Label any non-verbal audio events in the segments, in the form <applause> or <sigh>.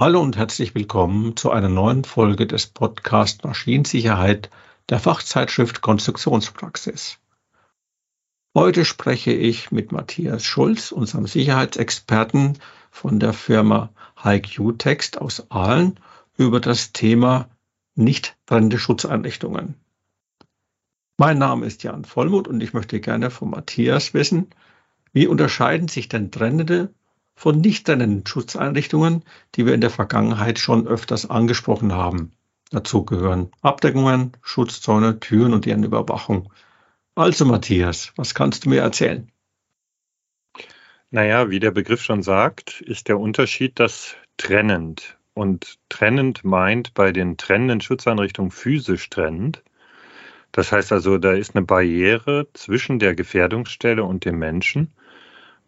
Hallo und herzlich willkommen zu einer neuen Folge des Podcast Maschinensicherheit der Fachzeitschrift Konstruktionspraxis. Heute spreche ich mit Matthias Schulz, unserem Sicherheitsexperten von der Firma HiQ Text aus Aalen, über das Thema nicht trennende Schutzeinrichtungen. Mein Name ist Jan Vollmuth und ich möchte gerne von Matthias wissen, wie unterscheiden sich denn trennende von nicht trennenden Schutzeinrichtungen, die wir in der Vergangenheit schon öfters angesprochen haben. Dazu gehören Abdeckungen, Schutzzäune, Türen und deren Überwachung. Also Matthias, was kannst du mir erzählen? Naja, wie der Begriff schon sagt, ist der Unterschied das trennend. Und trennend meint bei den trennenden Schutzeinrichtungen physisch trennend. Das heißt also, da ist eine Barriere zwischen der Gefährdungsstelle und dem Menschen.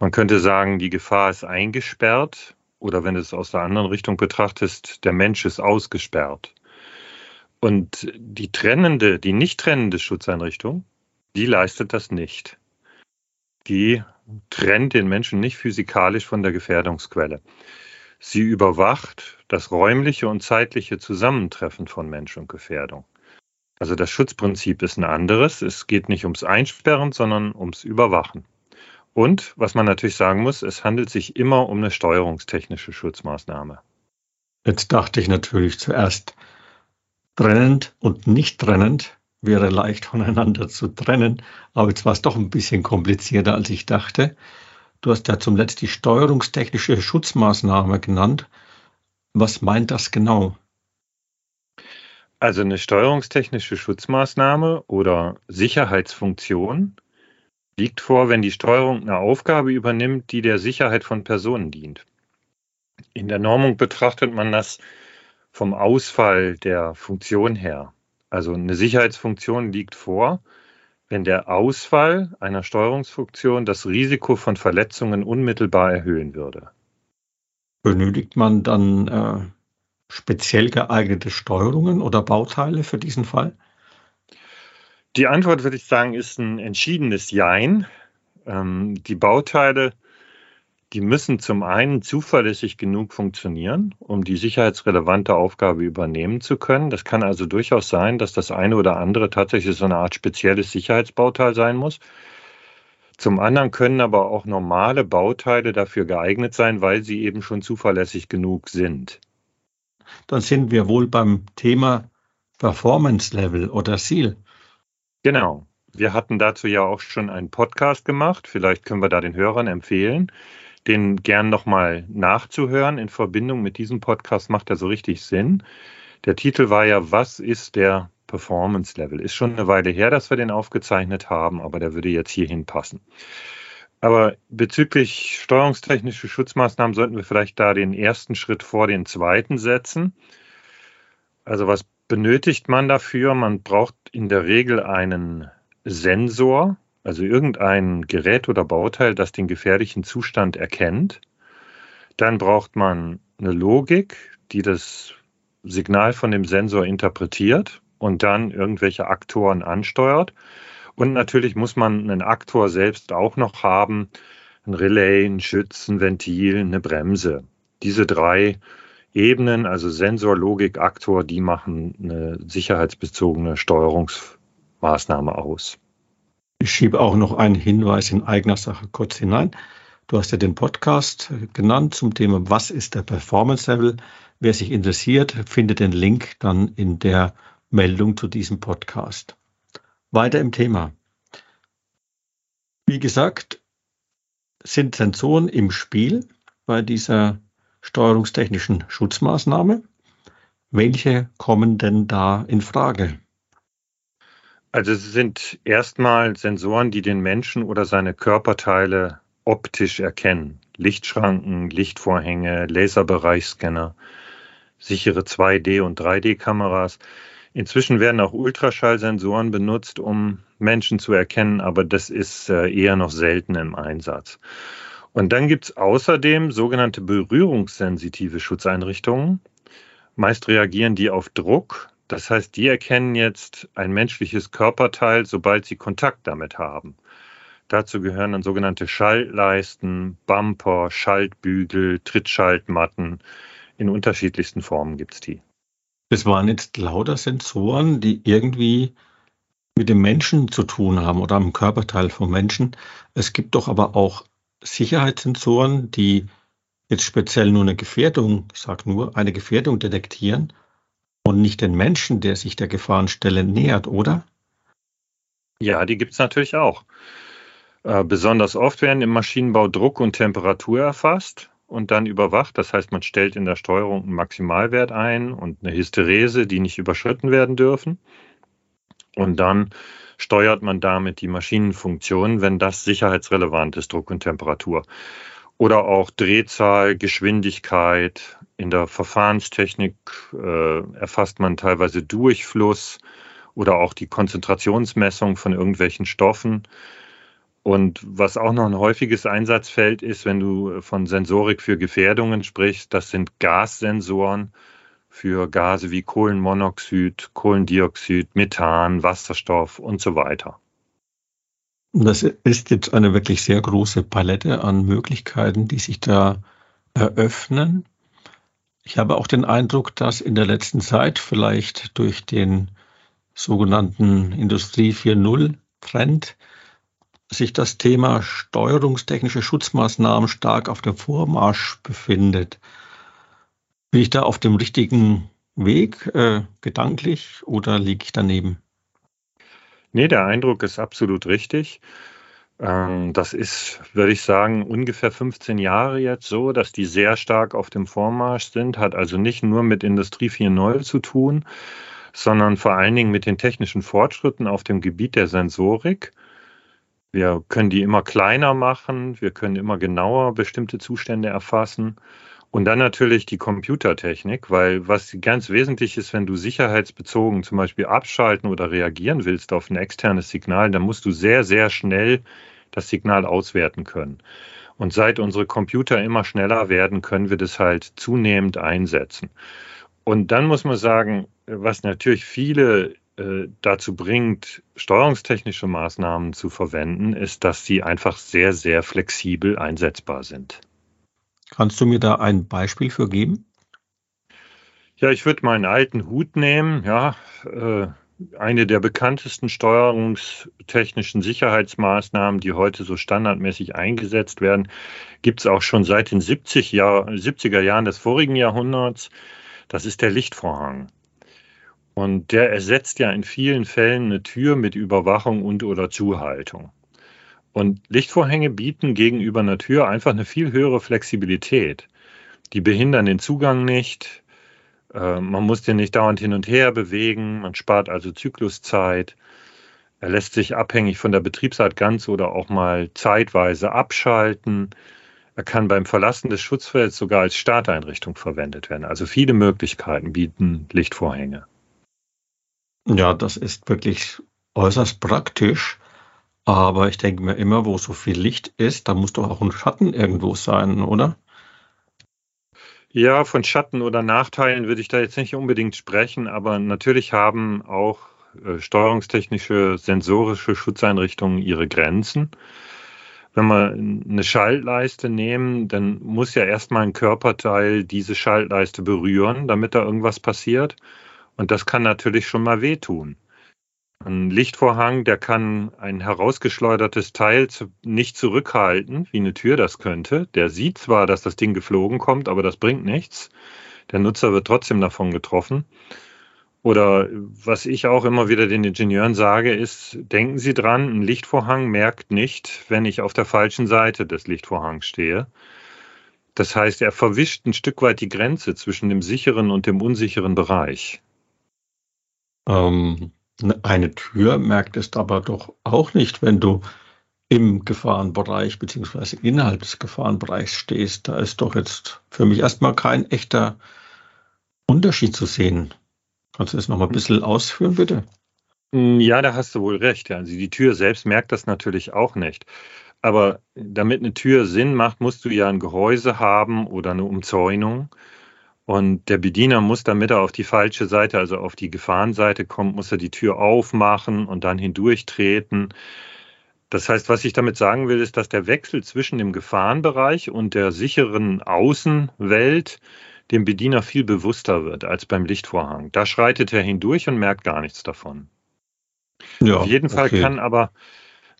Man könnte sagen, die Gefahr ist eingesperrt oder wenn du es aus der anderen Richtung betrachtest, der Mensch ist ausgesperrt. Und die trennende, die nicht trennende Schutzeinrichtung, die leistet das nicht. Die trennt den Menschen nicht physikalisch von der Gefährdungsquelle. Sie überwacht das räumliche und zeitliche Zusammentreffen von Mensch und Gefährdung. Also das Schutzprinzip ist ein anderes. Es geht nicht ums Einsperren, sondern ums Überwachen. Und was man natürlich sagen muss, es handelt sich immer um eine steuerungstechnische Schutzmaßnahme. Jetzt dachte ich natürlich zuerst, trennend und nicht trennend wäre leicht voneinander zu trennen, aber jetzt war es doch ein bisschen komplizierter, als ich dachte. Du hast ja zum Letzten die steuerungstechnische Schutzmaßnahme genannt. Was meint das genau? Also eine steuerungstechnische Schutzmaßnahme oder Sicherheitsfunktion liegt vor, wenn die Steuerung eine Aufgabe übernimmt, die der Sicherheit von Personen dient. In der Normung betrachtet man das vom Ausfall der Funktion her. Also eine Sicherheitsfunktion liegt vor, wenn der Ausfall einer Steuerungsfunktion das Risiko von Verletzungen unmittelbar erhöhen würde. Benötigt man dann äh, speziell geeignete Steuerungen oder Bauteile für diesen Fall? Die Antwort, würde ich sagen, ist ein entschiedenes Jein. Ähm, die Bauteile, die müssen zum einen zuverlässig genug funktionieren, um die sicherheitsrelevante Aufgabe übernehmen zu können. Das kann also durchaus sein, dass das eine oder andere tatsächlich so eine Art spezielles Sicherheitsbauteil sein muss. Zum anderen können aber auch normale Bauteile dafür geeignet sein, weil sie eben schon zuverlässig genug sind. Dann sind wir wohl beim Thema Performance Level oder SEAL. Genau. Wir hatten dazu ja auch schon einen Podcast gemacht. Vielleicht können wir da den Hörern empfehlen, den gern nochmal nachzuhören. In Verbindung mit diesem Podcast macht er so richtig Sinn. Der Titel war ja, was ist der Performance Level? Ist schon eine Weile her, dass wir den aufgezeichnet haben, aber der würde jetzt hierhin passen. Aber bezüglich steuerungstechnische Schutzmaßnahmen sollten wir vielleicht da den ersten Schritt vor den zweiten setzen. Also was benötigt man dafür? Man braucht in der Regel einen Sensor, also irgendein Gerät oder Bauteil, das den gefährlichen Zustand erkennt. Dann braucht man eine Logik, die das Signal von dem Sensor interpretiert und dann irgendwelche Aktoren ansteuert. Und natürlich muss man einen Aktor selbst auch noch haben, ein Relay, ein Schützen, Ventil, eine Bremse. Diese drei Ebenen, also Sensor, Logik, Aktor, die machen eine sicherheitsbezogene Steuerungsmaßnahme aus. Ich schiebe auch noch einen Hinweis in eigener Sache kurz hinein. Du hast ja den Podcast genannt zum Thema, was ist der Performance Level? Wer sich interessiert, findet den Link dann in der Meldung zu diesem Podcast. Weiter im Thema. Wie gesagt, sind Sensoren im Spiel bei dieser steuerungstechnischen Schutzmaßnahme. Welche kommen denn da in Frage? Also es sind erstmal Sensoren, die den Menschen oder seine Körperteile optisch erkennen. Lichtschranken, Lichtvorhänge, Laserbereichscanner, sichere 2D- und 3D-Kameras. Inzwischen werden auch Ultraschallsensoren benutzt, um Menschen zu erkennen, aber das ist äh, eher noch selten im Einsatz. Und dann gibt es außerdem sogenannte berührungssensitive Schutzeinrichtungen. Meist reagieren die auf Druck. Das heißt, die erkennen jetzt ein menschliches Körperteil, sobald sie Kontakt damit haben. Dazu gehören dann sogenannte Schaltleisten, Bumper, Schaltbügel, Trittschaltmatten. in unterschiedlichsten Formen gibt es die. Das waren jetzt lauter Sensoren, die irgendwie mit dem Menschen zu tun haben oder am Körperteil vom Menschen. Es gibt doch aber auch Sicherheitssensoren, die jetzt speziell nur eine Gefährdung, ich sage nur, eine Gefährdung detektieren und nicht den Menschen, der sich der Gefahrenstelle nähert, oder? Ja, die gibt es natürlich auch. Äh, besonders oft werden im Maschinenbau Druck und Temperatur erfasst und dann überwacht. Das heißt, man stellt in der Steuerung einen Maximalwert ein und eine Hysterese, die nicht überschritten werden dürfen. Und dann steuert man damit die Maschinenfunktion, wenn das sicherheitsrelevant ist, Druck und Temperatur. Oder auch Drehzahl, Geschwindigkeit. In der Verfahrenstechnik äh, erfasst man teilweise Durchfluss oder auch die Konzentrationsmessung von irgendwelchen Stoffen. Und was auch noch ein häufiges Einsatzfeld ist, wenn du von Sensorik für Gefährdungen sprichst, das sind Gassensoren für Gase wie Kohlenmonoxid, Kohlendioxid, Methan, Wasserstoff und so weiter. Das ist jetzt eine wirklich sehr große Palette an Möglichkeiten, die sich da eröffnen. Ich habe auch den Eindruck, dass in der letzten Zeit vielleicht durch den sogenannten Industrie 4.0 Trend sich das Thema steuerungstechnische Schutzmaßnahmen stark auf dem Vormarsch befindet. Bin ich da auf dem richtigen Weg, äh, gedanklich, oder liege ich daneben? Nee, der Eindruck ist absolut richtig. Ähm, das ist, würde ich sagen, ungefähr 15 Jahre jetzt so, dass die sehr stark auf dem Vormarsch sind, hat also nicht nur mit Industrie 4.0 zu tun, sondern vor allen Dingen mit den technischen Fortschritten auf dem Gebiet der Sensorik. Wir können die immer kleiner machen, wir können immer genauer bestimmte Zustände erfassen. Und dann natürlich die Computertechnik, weil was ganz wesentlich ist, wenn du sicherheitsbezogen zum Beispiel abschalten oder reagieren willst auf ein externes Signal, dann musst du sehr, sehr schnell das Signal auswerten können. Und seit unsere Computer immer schneller werden, können wir das halt zunehmend einsetzen. Und dann muss man sagen, was natürlich viele äh, dazu bringt, steuerungstechnische Maßnahmen zu verwenden, ist, dass sie einfach sehr, sehr flexibel einsetzbar sind. Kannst du mir da ein Beispiel für geben? Ja, ich würde meinen alten Hut nehmen. Ja, äh, eine der bekanntesten steuerungstechnischen Sicherheitsmaßnahmen, die heute so standardmäßig eingesetzt werden, gibt es auch schon seit den 70 Jahr, 70er Jahren des vorigen Jahrhunderts. Das ist der Lichtvorhang. Und der ersetzt ja in vielen Fällen eine Tür mit Überwachung und oder Zuhaltung. Und Lichtvorhänge bieten gegenüber einer Tür einfach eine viel höhere Flexibilität. Die behindern den Zugang nicht. Äh, man muss den nicht dauernd hin und her bewegen. Man spart also Zykluszeit. Er lässt sich abhängig von der Betriebsart ganz oder auch mal zeitweise abschalten. Er kann beim Verlassen des Schutzfelds sogar als Starteinrichtung verwendet werden. Also viele Möglichkeiten bieten Lichtvorhänge. Ja, das ist wirklich äußerst praktisch. Aber ich denke mir immer, wo so viel Licht ist, da muss doch auch ein Schatten irgendwo sein, oder? Ja, von Schatten oder Nachteilen würde ich da jetzt nicht unbedingt sprechen, aber natürlich haben auch äh, steuerungstechnische, sensorische Schutzeinrichtungen ihre Grenzen. Wenn wir eine Schaltleiste nehmen, dann muss ja erstmal ein Körperteil diese Schaltleiste berühren, damit da irgendwas passiert. Und das kann natürlich schon mal wehtun. Ein Lichtvorhang, der kann ein herausgeschleudertes Teil nicht zurückhalten, wie eine Tür das könnte. Der sieht zwar, dass das Ding geflogen kommt, aber das bringt nichts. Der Nutzer wird trotzdem davon getroffen. Oder was ich auch immer wieder den Ingenieuren sage, ist, denken Sie dran, ein Lichtvorhang merkt nicht, wenn ich auf der falschen Seite des Lichtvorhangs stehe. Das heißt, er verwischt ein Stück weit die Grenze zwischen dem sicheren und dem unsicheren Bereich. Ähm, eine Tür merkt es aber doch auch nicht, wenn du im Gefahrenbereich beziehungsweise innerhalb des Gefahrenbereichs stehst. Da ist doch jetzt für mich erstmal kein echter Unterschied zu sehen. Kannst du das nochmal ein bisschen ausführen, bitte? Mm, ja, da hast du wohl recht. Also die Tür selbst merkt das natürlich auch nicht. Aber damit eine Tür Sinn macht, musst du ja ein Gehäuse haben oder eine Umzäunung. Und der Bediener muss, damit er auf die falsche Seite, also auf die Gefahrenseite kommt, muss er die Tür aufmachen und dann hindurchtreten. Das heißt, was ich damit sagen will, ist, dass der Wechsel zwischen dem Gefahrenbereich und der sicheren Außenwelt, dem Bediener viel bewusster wird als beim Lichtvorhang. Da schreitet er hindurch und merkt gar nichts davon. Ja, Auf jeden Fall okay. kann aber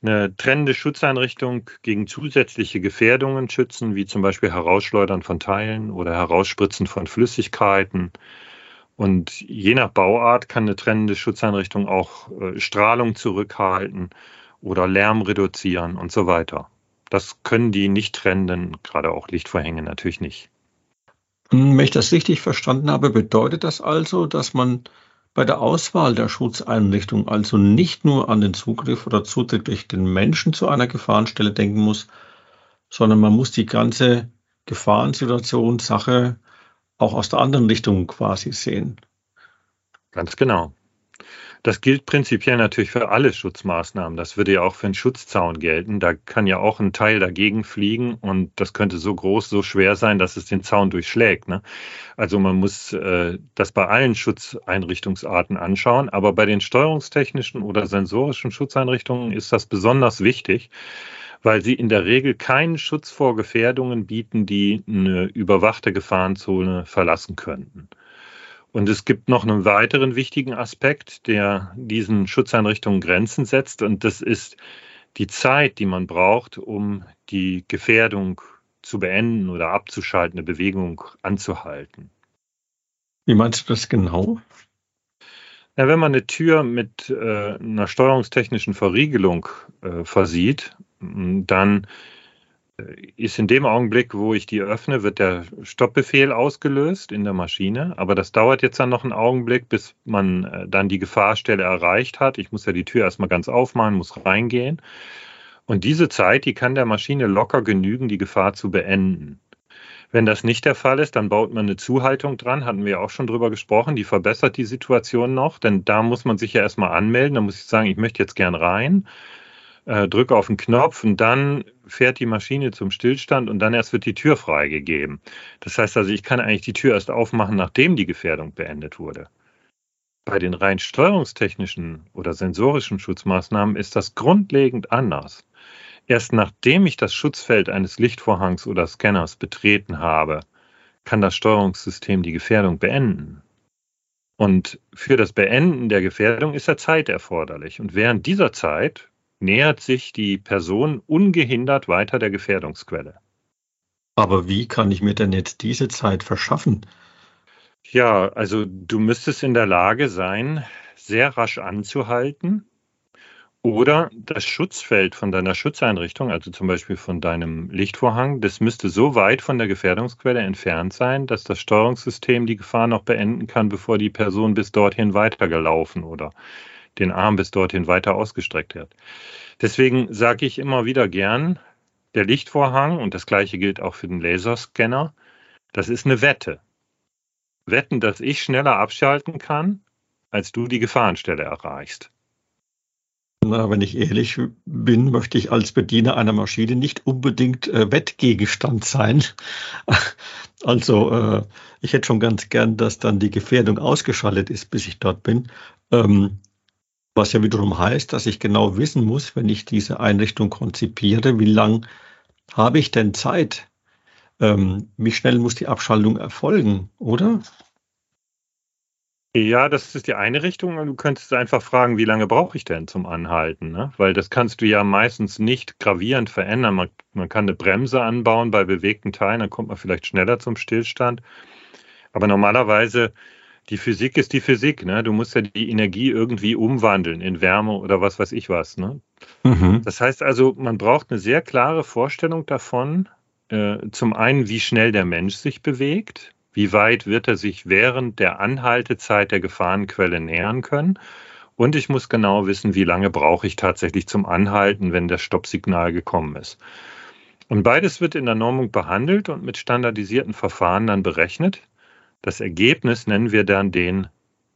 eine trennende Schutzeinrichtung gegen zusätzliche Gefährdungen schützen, wie zum Beispiel Herausschleudern von Teilen oder Herausspritzen von Flüssigkeiten. Und je nach Bauart kann eine trennende Schutzeinrichtung auch äh, Strahlung zurückhalten oder Lärm reduzieren und so weiter. Das können die nicht trennenden, gerade auch Lichtvorhänge natürlich nicht. Hm, wenn ich das richtig verstanden habe, bedeutet das also, dass man bei der Auswahl der Schutzeinrichtung also nicht nur an den Zugriff oder Zutritt durch den Menschen zu einer Gefahrenstelle denken muss, sondern man muss die ganze Gefahrensituation, Sache auch aus der anderen Richtung quasi sehen. Ganz genau. Das gilt prinzipiell natürlich für alle Schutzmaßnahmen. Das würde ja auch für einen Schutzzaun gelten. Da kann ja auch ein Teil dagegen fliegen und das könnte so groß, so schwer sein, dass es den Zaun durchschlägt. Ne? Also man muss äh, das bei allen Schutzeinrichtungsarten anschauen, aber bei den steuerungstechnischen oder sensorischen Schutzeinrichtungen ist das besonders wichtig weil sie in der Regel keinen Schutz vor Gefährdungen bieten, die eine überwachte Gefahrenzone verlassen könnten. Und es gibt noch einen weiteren wichtigen Aspekt, der diesen Schutzeinrichtungen Grenzen setzt. Und das ist die Zeit, die man braucht, um die Gefährdung zu beenden oder abzuschalten, eine Bewegung anzuhalten. Wie meinst du das genau? Ja, wenn man eine Tür mit äh, einer steuerungstechnischen Verriegelung äh, versieht, dann ist in dem Augenblick, wo ich die öffne, wird der Stoppbefehl ausgelöst in der Maschine. Aber das dauert jetzt dann noch einen Augenblick, bis man äh, dann die Gefahrstelle erreicht hat. Ich muss ja die Tür erstmal ganz aufmachen, muss reingehen. Und diese Zeit, die kann der Maschine locker genügen, die Gefahr zu beenden. Wenn das nicht der Fall ist, dann baut man eine Zuhaltung dran, hatten wir auch schon drüber gesprochen, die verbessert die Situation noch, denn da muss man sich ja erstmal anmelden, da muss ich sagen, ich möchte jetzt gern rein äh, drücke auf den Knopf und dann fährt die Maschine zum Stillstand und dann erst wird die Tür freigegeben. Das heißt also, ich kann eigentlich die Tür erst aufmachen, nachdem die Gefährdung beendet wurde. Bei den rein steuerungstechnischen oder sensorischen Schutzmaßnahmen ist das grundlegend anders. Erst nachdem ich das Schutzfeld eines Lichtvorhangs oder Scanners betreten habe, kann das Steuerungssystem die Gefährdung beenden. Und für das Beenden der Gefährdung ist ja Zeit erforderlich. Und während dieser Zeit nähert sich die Person ungehindert weiter der Gefährdungsquelle. Aber wie kann ich mir denn jetzt diese Zeit verschaffen? Ja, also du müsstest in der Lage sein, sehr rasch anzuhalten oder das Schutzfeld von deiner Schutzeinrichtung, also zum Beispiel von deinem Lichtvorhang, das müsste so weit von der Gefährdungsquelle entfernt sein, dass das Steuerungssystem die Gefahr noch beenden kann, bevor die Person bis dorthin weitergelaufen oder den Arm bis dorthin weiter ausgestreckt wird. Deswegen sage ich immer wieder gern, der Lichtvorhang, und das gleiche gilt auch für den Laserscanner, das ist eine Wette. Wetten, dass ich schneller abschalten kann, als du die Gefahrenstelle erreichst. Na, wenn ich ehrlich bin, möchte ich als Bediener einer Maschine nicht unbedingt äh, Wettgegenstand sein. <laughs> also äh, ich hätte schon ganz gern, dass dann die Gefährdung ausgeschaltet ist, bis ich dort bin. Ähm, was ja wiederum heißt, dass ich genau wissen muss, wenn ich diese Einrichtung konzipiere, wie lang habe ich denn Zeit? Ähm, wie schnell muss die Abschaltung erfolgen, oder? Ja, das ist die eine Richtung. Du könntest einfach fragen, wie lange brauche ich denn zum Anhalten? Ne? Weil das kannst du ja meistens nicht gravierend verändern. Man, man kann eine Bremse anbauen bei bewegten Teilen, dann kommt man vielleicht schneller zum Stillstand. Aber normalerweise die Physik ist die Physik, ne? Du musst ja die Energie irgendwie umwandeln in Wärme oder was weiß ich was, ne? Mhm. Das heißt also, man braucht eine sehr klare Vorstellung davon, äh, zum einen, wie schnell der Mensch sich bewegt, wie weit wird er sich während der Anhaltezeit der Gefahrenquelle nähern können. Und ich muss genau wissen, wie lange brauche ich tatsächlich zum Anhalten, wenn das Stoppsignal gekommen ist. Und beides wird in der Normung behandelt und mit standardisierten Verfahren dann berechnet. Das Ergebnis nennen wir dann den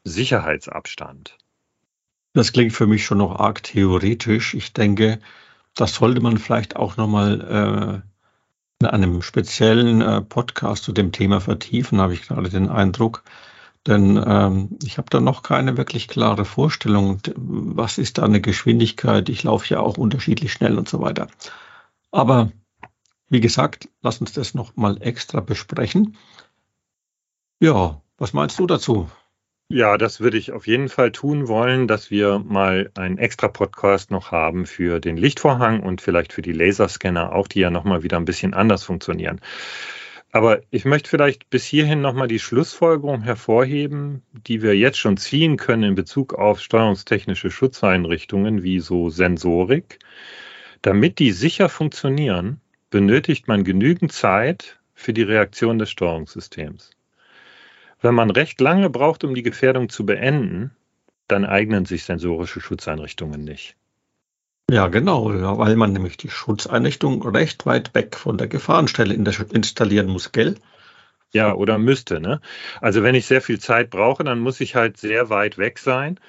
Sicherheitsabstand. Das klingt für mich schon noch arg theoretisch. Ich denke, das sollte man vielleicht auch nochmal äh, in einem speziellen äh, Podcast zu dem Thema vertiefen, habe ich gerade den Eindruck. Denn ähm, ich habe da noch keine wirklich klare Vorstellung, was ist da eine Geschwindigkeit. Ich laufe ja auch unterschiedlich schnell und so weiter. Aber wie gesagt, lass uns das nochmal extra besprechen. Ja, was meinst du dazu? Ja, das würde ich auf jeden Fall tun wollen, dass wir mal einen extra Podcast noch haben für den Lichtvorhang und vielleicht für die Laserscanner auch, die ja nochmal wieder ein bisschen anders funktionieren. Aber ich möchte vielleicht bis hierhin nochmal die Schlussfolgerung hervorheben, die wir jetzt schon ziehen können in Bezug auf steuerungstechnische Schutzeinrichtungen wie so Sensorik. Damit die sicher funktionieren, benötigt man genügend Zeit für die Reaktion des Steuerungssystems. Wenn man recht lange braucht, um die Gefährdung zu beenden, dann eignen sich sensorische Schutzeinrichtungen nicht. Ja, genau, ja, weil man nämlich die Schutzeinrichtung recht weit weg von der Gefahrenstelle installieren muss, gell? Ja, oder müsste, ne? Also wenn ich sehr viel Zeit brauche, dann muss ich halt sehr weit weg sein,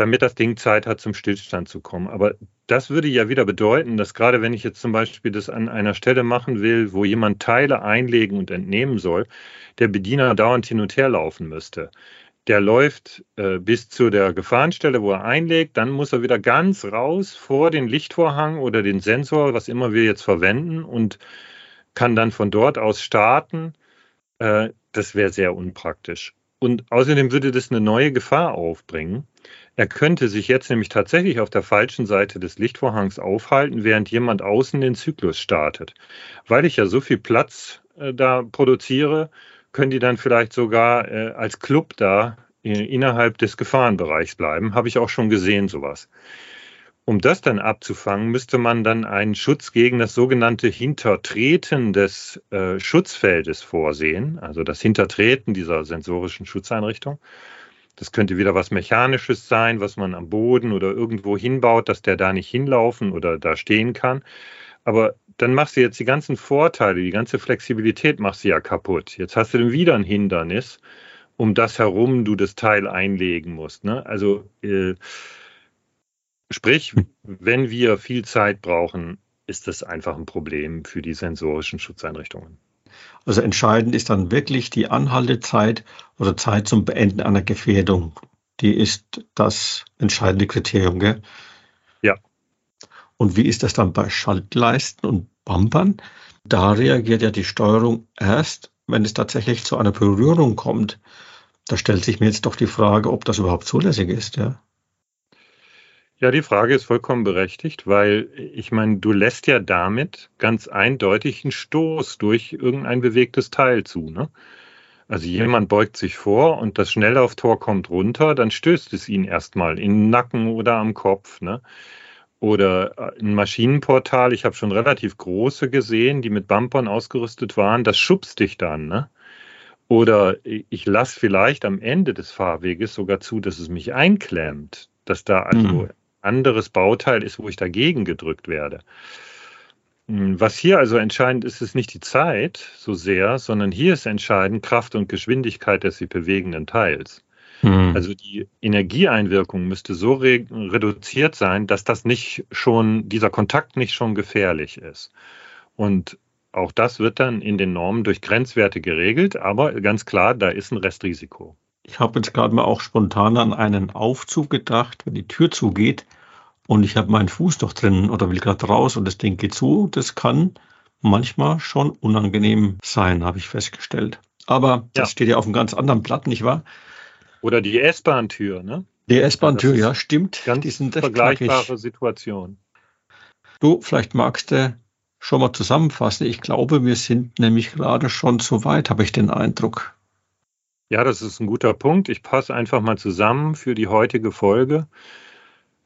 damit das Ding Zeit hat, zum Stillstand zu kommen. Aber das würde ja wieder bedeuten, dass gerade wenn ich jetzt zum Beispiel das an einer Stelle machen will, wo jemand Teile einlegen und entnehmen soll, der Bediener dauernd hin und her laufen müsste der läuft äh, bis zu der Gefahrenstelle, wo er einlegt, dann muss er wieder ganz raus vor den Lichtvorhang oder den Sensor, was immer wir jetzt verwenden, und kann dann von dort aus starten. Äh, das wäre sehr unpraktisch. Und außerdem würde das eine neue Gefahr aufbringen. Er könnte sich jetzt nämlich tatsächlich auf der falschen Seite des Lichtvorhangs aufhalten, während jemand außen den Zyklus startet. Weil ich ja so viel Platz äh, da produziere, können die dann vielleicht sogar äh, als Club da äh, innerhalb des Gefahrenbereichs bleiben. Habe ich auch schon gesehen, sowas. Um das dann abzufangen, müsste man dann einen Schutz gegen das sogenannte Hintertreten des äh, Schutzfeldes vorsehen, also das Hintertreten dieser sensorischen Schutzeinrichtung. Das könnte wieder was Mechanisches sein, was man am Boden oder irgendwo hinbaut, dass der da nicht hinlaufen oder da stehen kann. Aber dann machst du jetzt die ganzen Vorteile, die ganze Flexibilität machst du ja kaputt. Jetzt hast du dann wieder ein Hindernis, um das herum du das Teil einlegen musst. Ne? Also äh, sprich, <laughs> wenn wir viel Zeit brauchen, ist das einfach ein Problem für die sensorischen Schutzeinrichtungen. Also entscheidend ist dann wirklich die Anhaltezeit oder Zeit zum Beenden einer Gefährdung. Die ist das entscheidende Kriterium, gell? Ja. Und wie ist das dann bei Schaltleisten und Bumpern? Da reagiert ja die Steuerung erst, wenn es tatsächlich zu einer Berührung kommt. Da stellt sich mir jetzt doch die Frage, ob das überhaupt zulässig ist, ja. Ja, die Frage ist vollkommen berechtigt, weil ich meine, du lässt ja damit ganz eindeutig einen Stoß durch irgendein bewegtes Teil zu. Ne? Also jemand beugt sich vor und das Schnelllauftor kommt runter, dann stößt es ihn erstmal in den Nacken oder am Kopf. Ne? oder äh, ein Maschinenportal. Ich habe schon relativ große gesehen, die mit Bumpern ausgerüstet waren. Das schubst dich dann. Ne? Oder ich lasse vielleicht am Ende des Fahrweges sogar zu, dass es mich einklemmt, dass da also mhm. Anderes Bauteil ist, wo ich dagegen gedrückt werde. Hm, was hier also entscheidend ist, ist nicht die Zeit so sehr, sondern hier ist entscheidend Kraft und Geschwindigkeit des sich bewegenden Teils. Mhm. Also die Energieeinwirkung müsste so re reduziert sein, dass das nicht schon, dieser Kontakt nicht schon gefährlich ist. Und auch das wird dann in den Normen durch Grenzwerte geregelt, aber ganz klar, da ist ein Restrisiko. Ich habe jetzt gerade mal auch spontan an einen Aufzug gedacht, wenn die Tür zugeht und ich habe meinen Fuß doch drin oder will gerade raus und das Ding geht zu. Das kann manchmal schon unangenehm sein, habe ich festgestellt. Aber das ja. steht ja auf einem ganz anderen Blatt, nicht wahr? Oder die S-Bahn-Tür, ne? Die S-Bahn-Tür, ja, stimmt. Ganz die sind vergleichbare knackig. Situation. Du, vielleicht magst du schon mal zusammenfassen. Ich glaube, wir sind nämlich gerade schon so weit, habe ich den Eindruck. Ja, das ist ein guter Punkt. Ich passe einfach mal zusammen für die heutige Folge.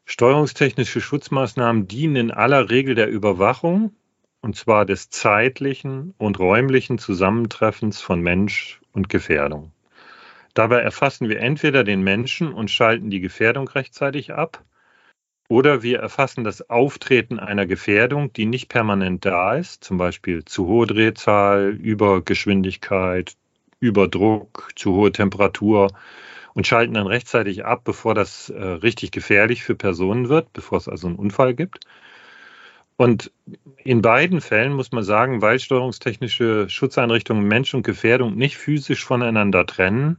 Steuerungstechnische Schutzmaßnahmen dienen in aller Regel der Überwachung, und zwar des zeitlichen und räumlichen Zusammentreffens von Mensch und Gefährdung. Dabei erfassen wir entweder den Menschen und schalten die Gefährdung rechtzeitig ab, oder wir erfassen das Auftreten einer Gefährdung, die nicht permanent da ist, zum Beispiel zu hohe Drehzahl, Übergeschwindigkeit, Überdruck, zu hohe Temperatur und schalten dann rechtzeitig ab, bevor das äh, richtig gefährlich für Personen wird, bevor es also einen Unfall gibt. Und in beiden Fällen muss man sagen, weil steuerungstechnische Schutzeinrichtungen Mensch und Gefährdung nicht physisch voneinander trennen,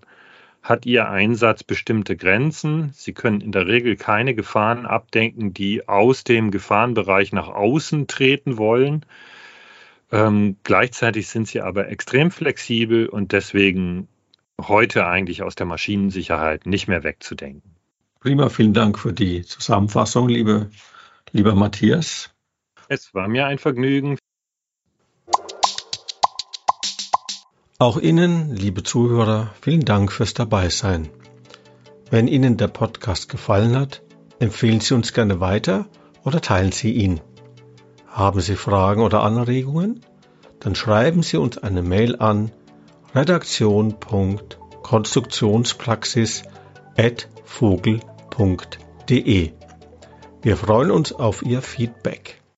hat Ihr Einsatz bestimmte Grenzen. Sie können in der Regel keine Gefahren abdenken, die aus dem Gefahrenbereich nach außen treten wollen. Ähm, gleichzeitig sind sie aber extrem flexibel und deswegen heute eigentlich aus der Maschinensicherheit nicht mehr wegzudenken. Prima, vielen Dank für die Zusammenfassung, liebe, lieber Matthias. Es war mir ein Vergnügen. Auch Ihnen, liebe Zuhörer, vielen Dank fürs Dabeisein. Wenn Ihnen der Podcast gefallen hat, empfehlen Sie uns gerne weiter oder teilen Sie ihn. Haben Sie Fragen oder Anregungen? Dann schreiben Sie uns eine Mail an redaktion.konstruktionspraxis@vogel.de. Wir freuen uns auf Ihr Feedback.